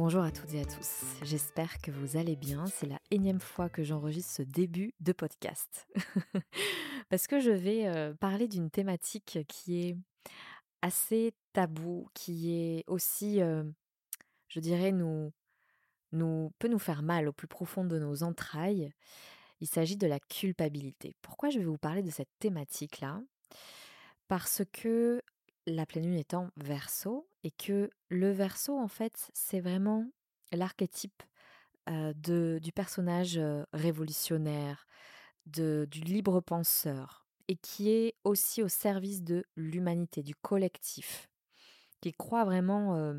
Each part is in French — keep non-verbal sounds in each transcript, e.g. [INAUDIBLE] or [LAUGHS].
Bonjour à toutes et à tous, j'espère que vous allez bien. C'est la énième fois que j'enregistre ce début de podcast. [LAUGHS] Parce que je vais euh, parler d'une thématique qui est assez tabou, qui est aussi, euh, je dirais, nous, nous, peut nous faire mal au plus profond de nos entrailles. Il s'agit de la culpabilité. Pourquoi je vais vous parler de cette thématique-là? Parce que la pleine lune en verso et que le verso, en fait, c'est vraiment l'archétype du personnage révolutionnaire, de, du libre penseur, et qui est aussi au service de l'humanité, du collectif, qui croit vraiment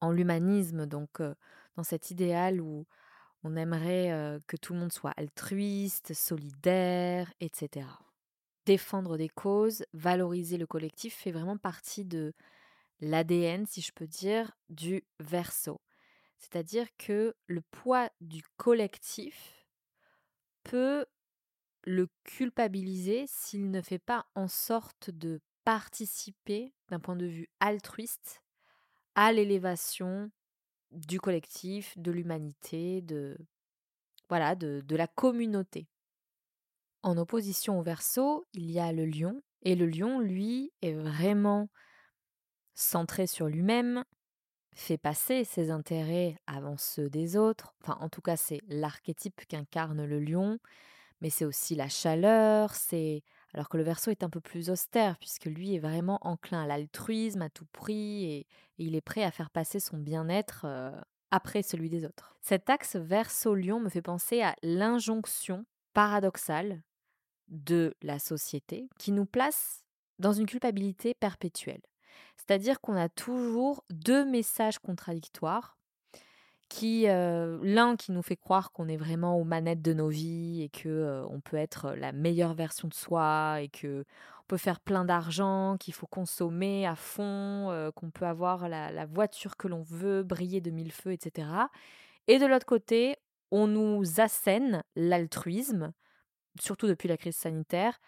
en l'humanisme, donc dans cet idéal où on aimerait que tout le monde soit altruiste, solidaire, etc défendre des causes, valoriser le collectif fait vraiment partie de l'ADN, si je peux dire, du verso. C'est-à-dire que le poids du collectif peut le culpabiliser s'il ne fait pas en sorte de participer d'un point de vue altruiste à l'élévation du collectif, de l'humanité, de la communauté. En opposition au verso, il y a le lion, et le lion, lui, est vraiment centré sur lui-même, fait passer ses intérêts avant ceux des autres. Enfin, en tout cas, c'est l'archétype qu'incarne le lion, mais c'est aussi la chaleur, c'est alors que le verso est un peu plus austère, puisque lui est vraiment enclin à l'altruisme à tout prix, et, il est prêt à faire passer son bien-être euh, après celui des autres. Cet axe verso-lion me fait penser à l'injonction paradoxale de la société qui nous place dans une culpabilité perpétuelle. C'est-à-dire qu'on a toujours deux messages contradictoires qui euh, l'un qui nous fait croire qu'on est vraiment aux manettes de nos vies et que euh, on peut être la meilleure version de soi et que on peut faire plein d'argent, qu'il faut consommer à fond, euh, qu'on peut avoir la, la voiture que l'on veut, briller de mille feux, etc. Et de l'autre côté, on nous assène l'altruisme, surtout depuis la crise sanitaire,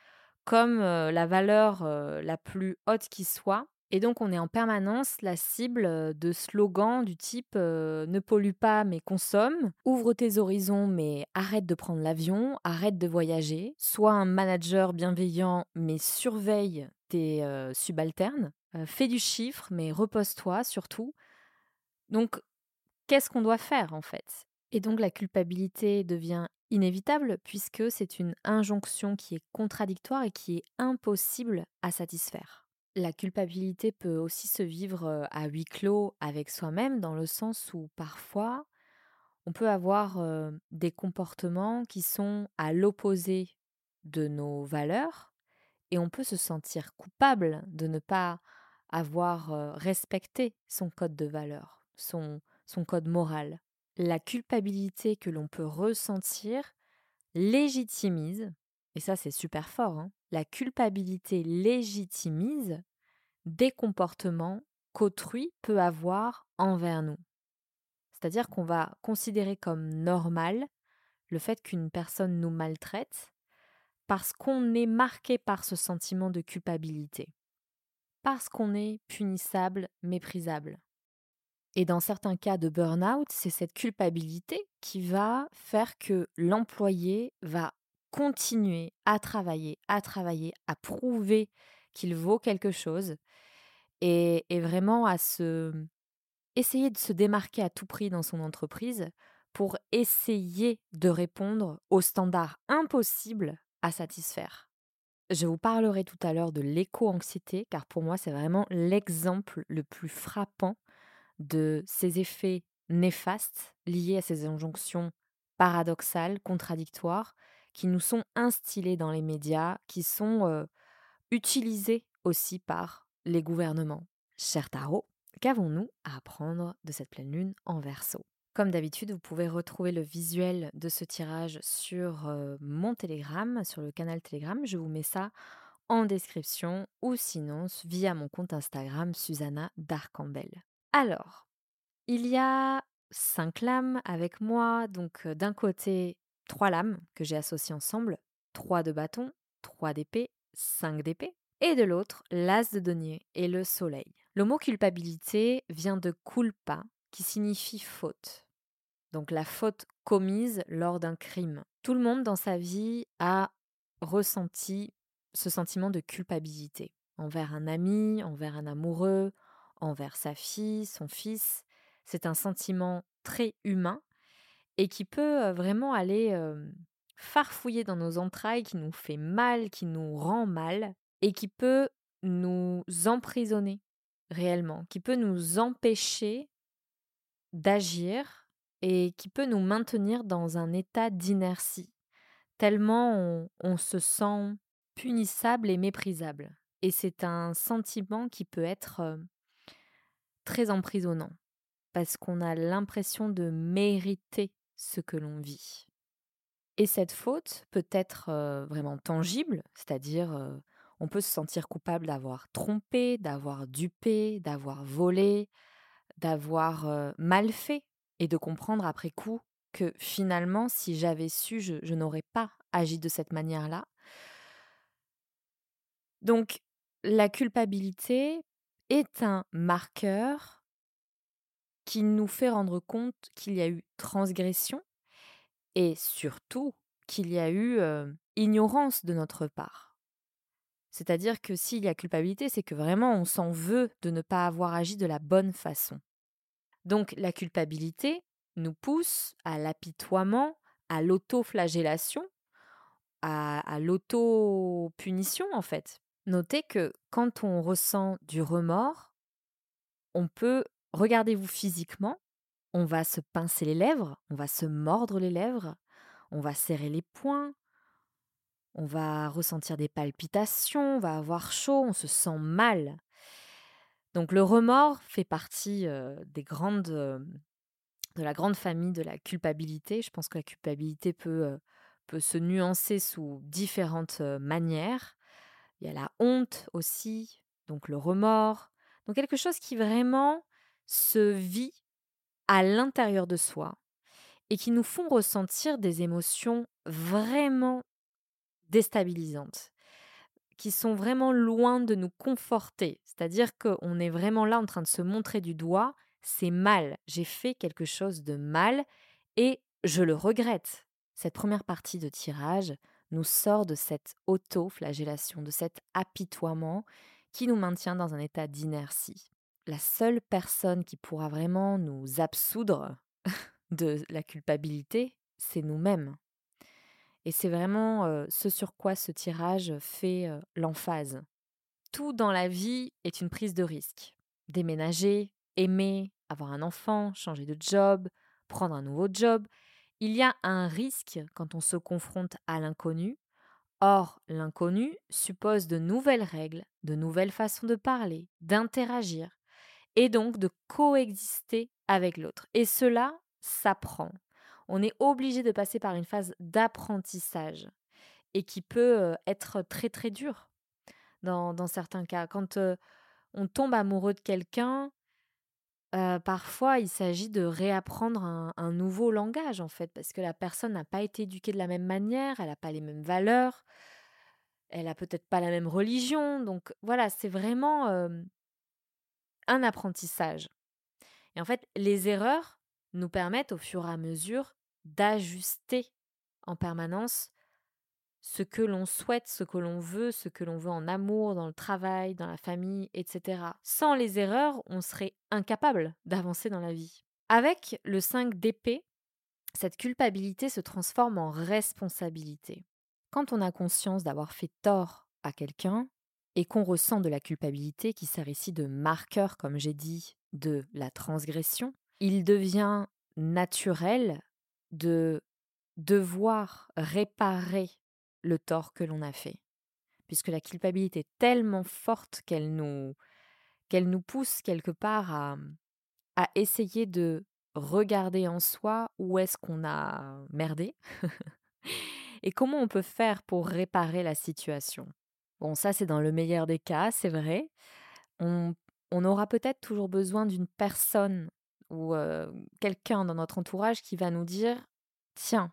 comme la valeur la plus haute qui soit. Et donc on est en permanence la cible de slogans du type ne pollue pas mais consomme, ouvre tes horizons mais arrête de prendre l'avion, arrête de voyager, sois un manager bienveillant mais surveille tes subalternes, fais du chiffre mais repose-toi surtout. Donc qu'est-ce qu'on doit faire en fait? Et donc la culpabilité devient inévitable puisque c'est une injonction qui est contradictoire et qui est impossible à satisfaire. La culpabilité peut aussi se vivre à huis clos avec soi-même dans le sens où parfois on peut avoir des comportements qui sont à l'opposé de nos valeurs et on peut se sentir coupable de ne pas avoir respecté son code de valeur, son, son code moral la culpabilité que l'on peut ressentir légitimise, et ça c'est super fort, hein, la culpabilité légitimise des comportements qu'autrui peut avoir envers nous. C'est-à-dire qu'on va considérer comme normal le fait qu'une personne nous maltraite parce qu'on est marqué par ce sentiment de culpabilité, parce qu'on est punissable, méprisable. Et dans certains cas de burn-out, c'est cette culpabilité qui va faire que l'employé va continuer à travailler, à travailler, à prouver qu'il vaut quelque chose et, vraiment à se essayer de se démarquer à tout prix dans son entreprise pour essayer de répondre aux standards impossibles à satisfaire. Je vous parlerai tout à l'heure de l'éco-anxiété car pour moi c'est vraiment l'exemple le plus frappant de ces effets néfastes liés à ces injonctions paradoxales, contradictoires, qui nous sont instillées dans les médias, qui sont utilisées aussi par les gouvernements. Cher Tarot, qu'avons-nous à apprendre de cette pleine lune en verso? Comme d'habitude, vous pouvez retrouver le visuel de ce tirage sur mon Telegram, sur le canal Telegram. Je vous mets ça en description ou sinon via mon compte Instagram Susanna Darcambel. Alors, il y a cinq lames avec moi. Donc d'un côté, trois lames que j'ai associées ensemble, trois de bâton, trois d'épée, cinq d'épée. Et de l'autre, l'as de denier et le soleil. Le mot culpabilité vient de culpa, qui signifie faute donc la faute commise lors d'un crime. Tout le monde dans sa vie a ressenti ce sentiment de culpabilité envers un ami, envers un amoureux, envers sa fille, son fils. C'est un sentiment très humain et qui peut vraiment aller farfouiller dans nos entrailles, qui nous fait mal, qui nous rend mal et qui peut nous emprisonner réellement, qui peut nous empêcher d'agir et qui peut nous maintenir dans un état d'inertie, tellement on, se sent punissable et méprisable. Et c'est un sentiment qui peut être très emprisonnant, parce qu'on a l'impression de mériter ce que l'on vit. Et cette faute peut être vraiment tangible, c'est-à-dire on peut se sentir coupable d'avoir trompé, d'avoir dupé, d'avoir volé, d'avoir mal fait et de comprendre après coup que finalement, si j'avais su, je, n'aurais pas agi de cette manière-là. Donc, la culpabilité est un marqueur qui nous fait rendre compte qu'il y a eu transgression et surtout qu'il y a eu ignorance de notre part. C'est-à-dire que s'il y a culpabilité, c'est que vraiment on s'en veut de ne pas avoir agi de la bonne façon. Donc la culpabilité nous pousse à l'apitoiement, à l'autoflagellation, à, à l'auto-punition en fait. Notez que quand on ressent du remords, on peut, regardez-vous physiquement, on va se pincer les lèvres, on va se mordre les lèvres, on va serrer les poings, on va ressentir des palpitations, on va avoir chaud, on se sent mal. Donc le remords fait partie de la grande famille de la culpabilité. Je pense que la culpabilité peut se nuancer sous différentes manières. Il y a la honte aussi, donc le remords. Donc quelque chose qui vraiment se vit à l'intérieur de soi et qui nous font ressentir des émotions vraiment déstabilisantes qui sont vraiment loin de nous conforter. C'est-à-dire qu'on est vraiment là en train de se montrer du doigt, c'est mal, j'ai fait quelque chose de mal et je le regrette. Cette première partie de tirage nous sort de cette auto-flagellation, de cet apitoiement qui nous maintient dans un état d'inertie. La seule personne qui pourra vraiment nous absoudre [LAUGHS] de la culpabilité, c'est nous-mêmes. Et c'est vraiment ce sur quoi ce tirage fait l'emphase. Tout dans la vie est une prise de risque. Déménager, aimer, avoir un enfant, changer de job, prendre un nouveau job. Il y a un risque quand on se confronte à l'inconnu. Or, l'inconnu suppose de nouvelles règles, de nouvelles façons de parler, d'interagir, et donc de coexister avec l'autre. Et cela s'apprend on est obligé de passer par une phase d'apprentissage et qui peut être très très dure dans, certains cas. Quand on tombe amoureux de quelqu'un, parfois il s'agit de réapprendre un, nouveau langage en fait, parce que la personne n'a pas été éduquée de la même manière, elle n'a pas les mêmes valeurs, elle a peut-être pas la même religion, donc voilà, c'est vraiment un apprentissage. Et en fait, les erreurs nous permettent au fur et à mesure d'ajuster en permanence ce que l'on souhaite, ce que l'on veut, ce que l'on veut en amour, dans le travail, dans la famille, etc. Sans les erreurs, on serait incapable d'avancer dans la vie. Avec le 5 d'épée, cette culpabilité se transforme en responsabilité. Quand on a conscience d'avoir fait tort à quelqu'un et qu'on ressent de la culpabilité qui sert ici de marqueur, comme j'ai dit, de la transgression, il devient naturel de devoir réparer le tort que l'on a fait. Puisque la culpabilité est tellement forte qu'elle nous, nous pousse quelque part à, à essayer de regarder en soi où est-ce qu'on a merdé [LAUGHS] et comment on peut faire pour réparer la situation. Bon, ça c'est dans le meilleur des cas, c'est vrai. On, aura peut-être toujours besoin d'une personne ou quelqu'un dans notre entourage qui va nous dire, tiens,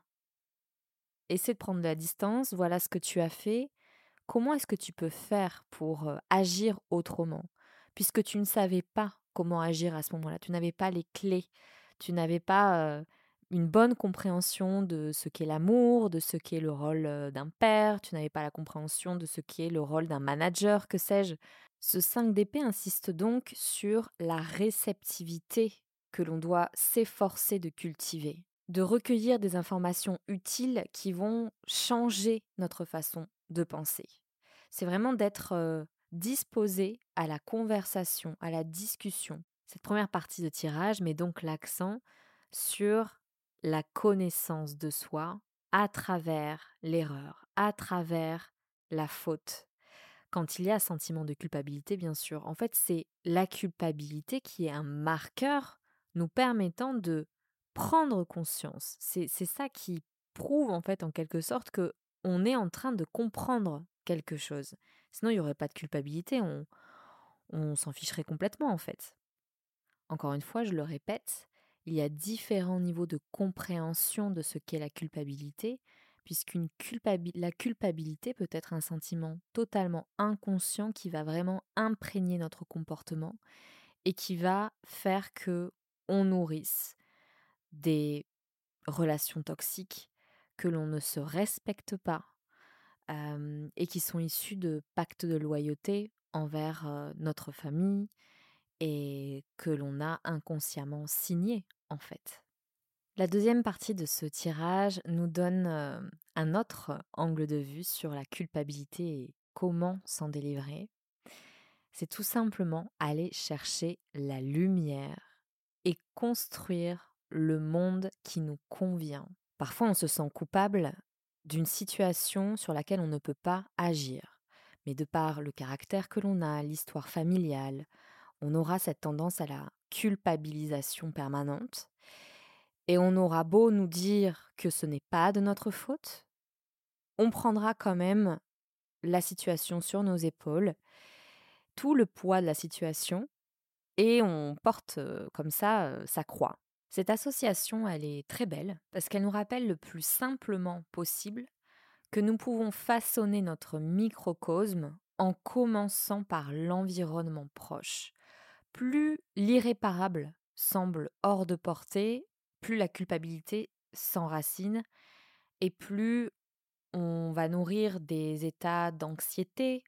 essaie de prendre de la distance, voilà ce que tu as fait, comment est-ce que tu peux faire pour agir autrement? Puisque tu ne savais pas comment agir à ce moment-là, tu n'avais pas les clés, tu n'avais pas une bonne compréhension de ce qu'est l'amour, de ce qu'est le rôle d'un père, tu n'avais pas la compréhension de ce qu'est le rôle d'un manager, que sais-je. Ce 5 d'épée insiste donc sur la réceptivité que l'on doit s'efforcer de cultiver, de recueillir des informations utiles qui vont changer notre façon de penser. C'est vraiment d'être disposé à la conversation, à la discussion. Cette première partie de tirage met donc l'accent sur la connaissance de soi à travers l'erreur, à travers la faute. Quand il y a sentiment de culpabilité, bien sûr, en fait, c'est la culpabilité qui est un marqueur nous permettant de prendre conscience. C'est ça qui prouve, en fait, en quelque sorte, que on est en train de comprendre quelque chose. Sinon, il n'y aurait pas de culpabilité, on, on s'en ficherait complètement, en fait. Encore une fois, je le répète, il y a différents niveaux de compréhension de ce qu'est la culpabilité, puisqu'une la culpabilité peut être un sentiment totalement inconscient qui va vraiment imprégner notre comportement et qui va faire que on nourrisse des relations toxiques que l'on ne se respecte pas et qui sont issues de pactes de loyauté envers notre famille, et que l'on a inconsciemment signé en fait. La deuxième partie de ce tirage nous donne un autre angle de vue sur la culpabilité et comment s'en délivrer. C'est tout simplement aller chercher la lumière et construire le monde qui nous convient. Parfois on se sent coupable d'une situation sur laquelle on ne peut pas agir, mais de par le caractère que l'on a, l'histoire familiale, on aura cette tendance à la culpabilisation permanente. Et on aura beau nous dire que ce n'est pas de notre faute, on prendra quand même la situation sur nos épaules, tout le poids de la situation, et on porte comme ça sa croix. Cette association, elle est très belle parce qu'elle nous rappelle le plus simplement possible que nous pouvons façonner notre microcosme en commençant par l'environnement proche. Plus l'irréparable semble hors de portée, plus la culpabilité s'enracine et plus on va nourrir des états d'anxiété,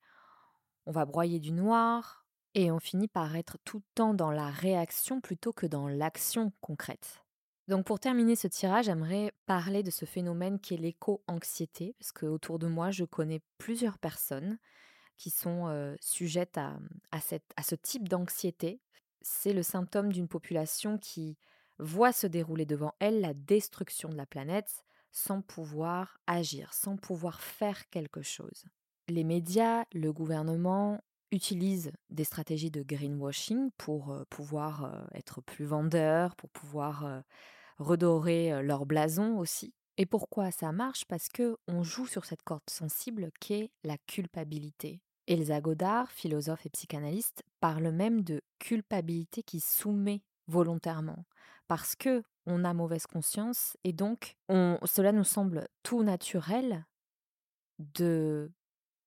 on va broyer du noir et on finit par être tout le temps dans la réaction plutôt que dans l'action concrète. Donc pour terminer ce tirage, j'aimerais parler de ce phénomène qui est l'éco-anxiété, parce que autour de moi, je connais plusieurs personnes qui sont sujettes à, cette, à ce type d'anxiété. C'est le symptôme d'une population qui voit se dérouler devant elle la destruction de la planète sans pouvoir agir, sans pouvoir faire quelque chose. Les médias, le gouvernement utilisent des stratégies de greenwashing pour pouvoir être plus vendeurs, pour pouvoir redorer leur blason aussi? Et pourquoi ça marche? Parce que on joue sur cette corde sensible qu'est la culpabilité. Elsa Godard, philosophe et psychanalyste, parle même de culpabilité qui soumet volontairement, parce que on a mauvaise conscience et donc cela nous semble tout naturel de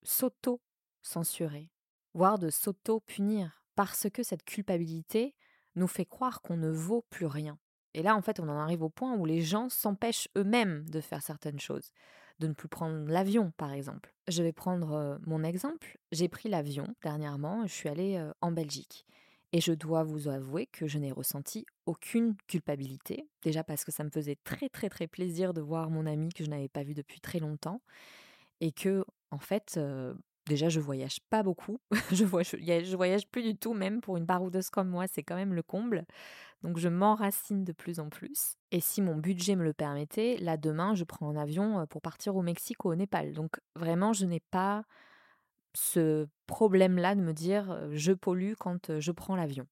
s'auto-censurer, voire de s'auto-punir, parce que cette culpabilité nous fait croire qu'on ne vaut plus rien. Et là, en fait, on en arrive au point où les gens s'empêchent eux-mêmes de faire certaines choses de ne plus prendre l'avion, par exemple. Je vais prendre mon exemple. J'ai pris l'avion dernièrement, je suis allée en Belgique. Et je dois vous avouer que je n'ai ressenti aucune culpabilité. Déjà parce que ça me faisait très très très plaisir de voir mon ami que je n'avais pas vu depuis très longtemps. Et que, en fait, déjà je voyage pas beaucoup. [LAUGHS] je, voyage, voyage plus du tout, même pour une baroudeuse comme moi, c'est quand même le comble. Donc je m'enracine de plus en plus. Et si mon budget me le permettait, là demain, je prends un avion pour partir au Mexique ou au Népal. Donc vraiment, je n'ai pas ce problème-là de me dire je pollue quand je prends l'avion.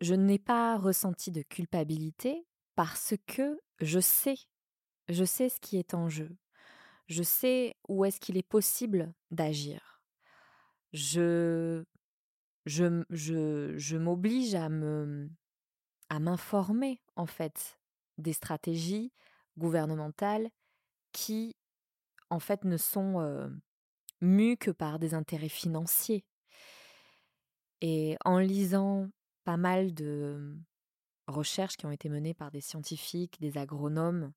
Je n'ai pas ressenti de culpabilité parce que je sais, je sais ce qui est en jeu. Je sais où est-ce qu'il est possible d'agir. Je, je, je, je m'oblige à me, à m'informer en fait des stratégies gouvernementales qui en fait ne sont mues que par des intérêts financiers. Et en lisant pas mal de recherches qui ont été menées par des scientifiques, des agronomes,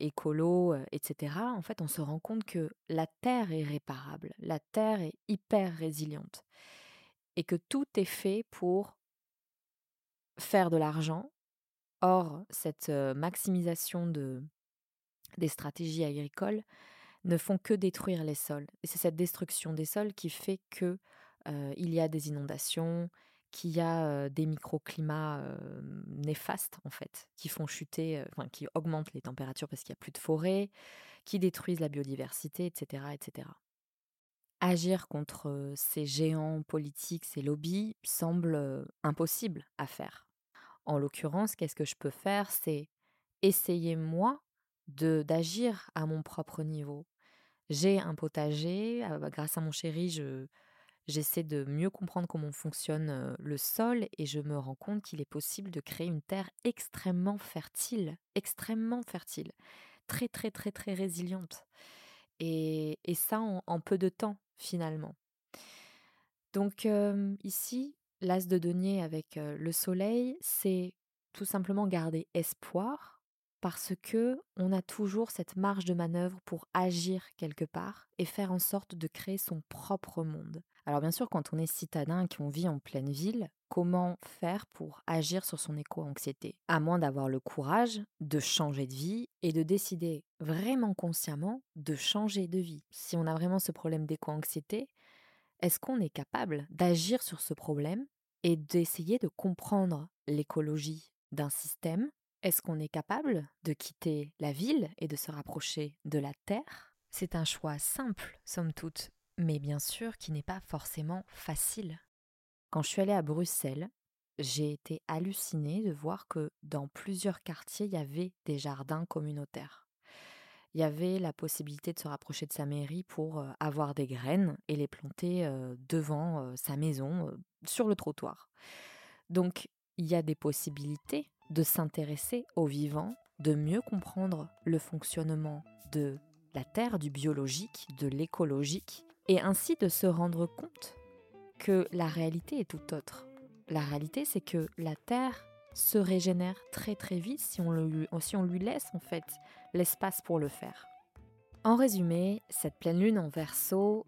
écolos, etc., en fait, on se rend compte que la Terre est réparable, la Terre est hyper résiliente, et que tout est fait pour faire de l'argent. Or, cette maximisation de, des stratégies agricoles ne font que détruire les sols. Et c'est cette destruction des sols qui fait que il y a des inondations, qu'il y a des microclimats néfastes en fait, qui font chuter, enfin qui augmentent les températures parce qu'il n'y a plus de forêt, qui détruisent la biodiversité, etc., etc. Agir contre ces géants politiques, ces lobbies, semble impossible à faire. En l'occurrence, qu'est-ce que je peux faire? C'est essayer moi de d'agir à mon propre niveau. J'ai un potager, bah, grâce à mon chéri, je J'essaie de mieux comprendre comment fonctionne le sol et je me rends compte qu'il est possible de créer une terre extrêmement fertile, extrêmement fertile, très très très très résiliente. Et, ça en, peu de temps finalement. Donc ici, l'as de denier avec le soleil, c'est tout simplement garder espoir parce que on a toujours cette marge de manœuvre pour agir quelque part et faire en sorte de créer son propre monde. Alors bien sûr, quand on est citadin et qu'on vit en pleine ville, comment faire pour agir sur son éco-anxiété? À moins d'avoir le courage de changer de vie et de décider vraiment consciemment de changer de vie. Si on a vraiment ce problème d'éco-anxiété, est-ce qu'on est capable d'agir sur ce problème et d'essayer de comprendre l'écologie d'un système? Est-ce qu'on est capable de quitter la ville et de se rapprocher de la Terre? C'est un choix simple, somme toute, mais bien sûr qui n'est pas forcément facile. Quand je suis allée à Bruxelles, j'ai été hallucinée de voir que dans plusieurs quartiers, il y avait des jardins communautaires. Il y avait la possibilité de se rapprocher de sa mairie pour avoir des graines et les planter devant sa maison, sur le trottoir. Donc, il y a des possibilités de s'intéresser au vivant, de mieux comprendre le fonctionnement de la Terre, du biologique, de l'écologique, et ainsi de se rendre compte que la réalité est tout autre. La réalité, c'est que la Terre se régénère très très vite si on, lui, laisse en fait l'espace pour le faire. En résumé, cette pleine lune en verso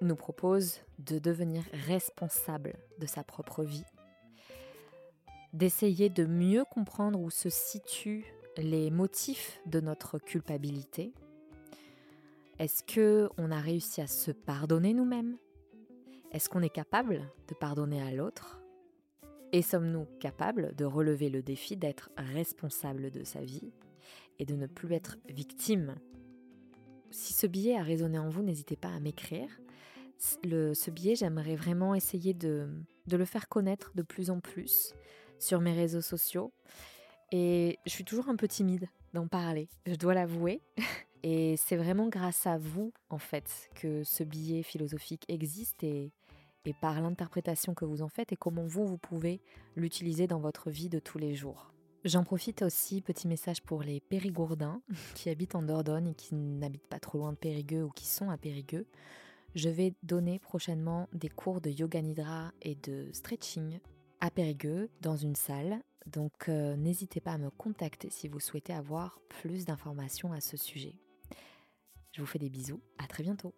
nous propose de devenir responsable de sa propre vie d'essayer de mieux comprendre où se situent les motifs de notre culpabilité. Est-ce que on a réussi à se pardonner nous-mêmes? Est-ce qu'on est capable de pardonner à l'autre? Et sommes-nous capables de relever le défi d'être responsable de sa vie et de ne plus être victime? Si ce billet a résonné en vous, n'hésitez pas à m'écrire. ce billet, j'aimerais vraiment essayer de, de le faire connaître de plus en plus sur mes réseaux sociaux. Et je suis toujours un peu timide d'en parler, je dois l'avouer. [LAUGHS] Et c'est vraiment grâce à vous, en fait, que ce billet philosophique existe et, par l'interprétation que vous en faites et comment vous, vous pouvez l'utiliser dans votre vie de tous les jours. J'en profite aussi, petit message pour les périgourdins [LAUGHS] qui habitent en Dordogne et qui n'habitent pas trop loin de Périgueux ou qui sont à Périgueux. Je vais donner prochainement des cours de yoga nidra et de stretching à Périgueux, dans une salle. Donc euh, n'hésitez pas à me contacter si vous souhaitez avoir plus d'informations à ce sujet. Je vous fais des bisous, à très bientôt.